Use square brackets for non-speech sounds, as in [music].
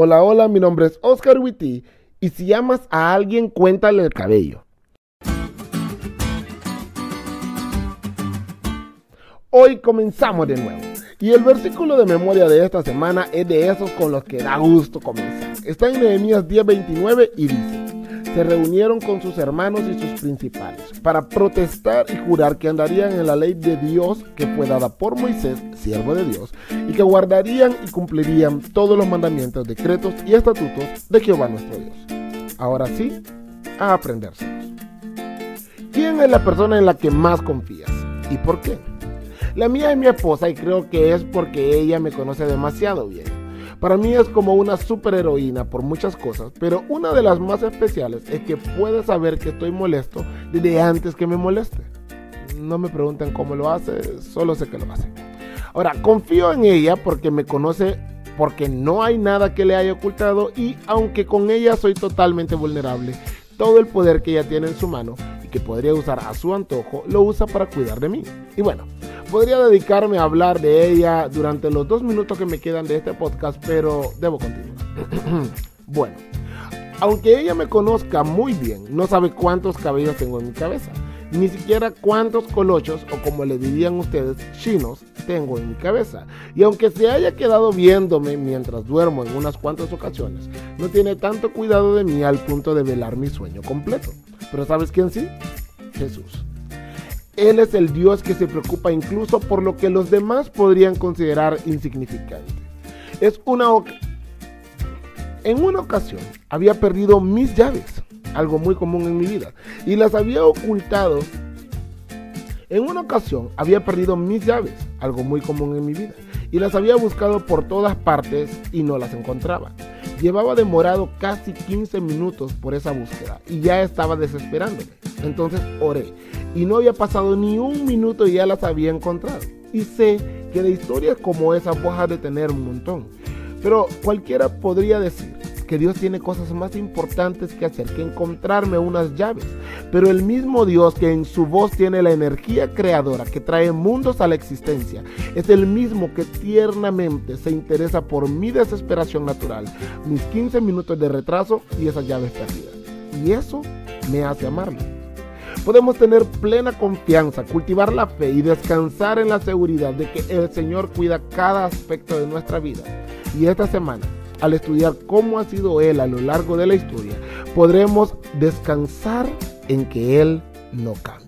Hola, hola, mi nombre es Oscar Witty y si amas a alguien, cuéntale el cabello. Hoy comenzamos de nuevo. Y el versículo de memoria de esta semana es de esos con los que da gusto comenzar. Está en Nehemías 10:29 y dice, se reunieron con sus hermanos y sus principales para protestar y jurar que andarían en la ley de Dios que fue dada por Moisés, siervo de Dios, y que guardarían y cumplirían todos los mandamientos, decretos y estatutos de Jehová nuestro Dios. Ahora sí, a aprendérselos. ¿Quién es la persona en la que más confías? ¿Y por qué? La mía es mi esposa y creo que es porque ella me conoce demasiado bien. Para mí es como una superheroína por muchas cosas, pero una de las más especiales es que puede saber que estoy molesto desde antes que me moleste. No me pregunten cómo lo hace, solo sé que lo hace. Ahora, confío en ella porque me conoce, porque no hay nada que le haya ocultado y aunque con ella soy totalmente vulnerable, todo el poder que ella tiene en su mano y que podría usar a su antojo, lo usa para cuidar de mí. Y bueno, Podría dedicarme a hablar de ella durante los dos minutos que me quedan de este podcast, pero debo continuar. [clears throat] bueno, aunque ella me conozca muy bien, no sabe cuántos cabellos tengo en mi cabeza, ni siquiera cuántos colochos, o como le dirían ustedes, chinos, tengo en mi cabeza. Y aunque se haya quedado viéndome mientras duermo en unas cuantas ocasiones, no tiene tanto cuidado de mí al punto de velar mi sueño completo. Pero ¿sabes quién sí? Jesús. Él es el Dios que se preocupa incluso por lo que los demás podrían considerar insignificante. Es una en una ocasión había perdido mis llaves, algo muy común en mi vida, y las había ocultado. En una ocasión había perdido mis llaves, algo muy común en mi vida, y las había buscado por todas partes y no las encontraba. Llevaba demorado casi 15 minutos por esa búsqueda y ya estaba desesperándome. Entonces oré y no había pasado ni un minuto y ya las había encontrado. Y sé que de historias como esa vas a de tener un montón. Pero cualquiera podría decir que Dios tiene cosas más importantes que hacer que encontrarme unas llaves. Pero el mismo Dios que en su voz tiene la energía creadora que trae mundos a la existencia, es el mismo que tiernamente se interesa por mi desesperación natural, mis 15 minutos de retraso y esas llaves perdidas. Y eso me hace amarlo podemos tener plena confianza, cultivar la fe y descansar en la seguridad de que el Señor cuida cada aspecto de nuestra vida. Y esta semana, al estudiar cómo ha sido Él a lo largo de la historia, podremos descansar en que Él no cambia.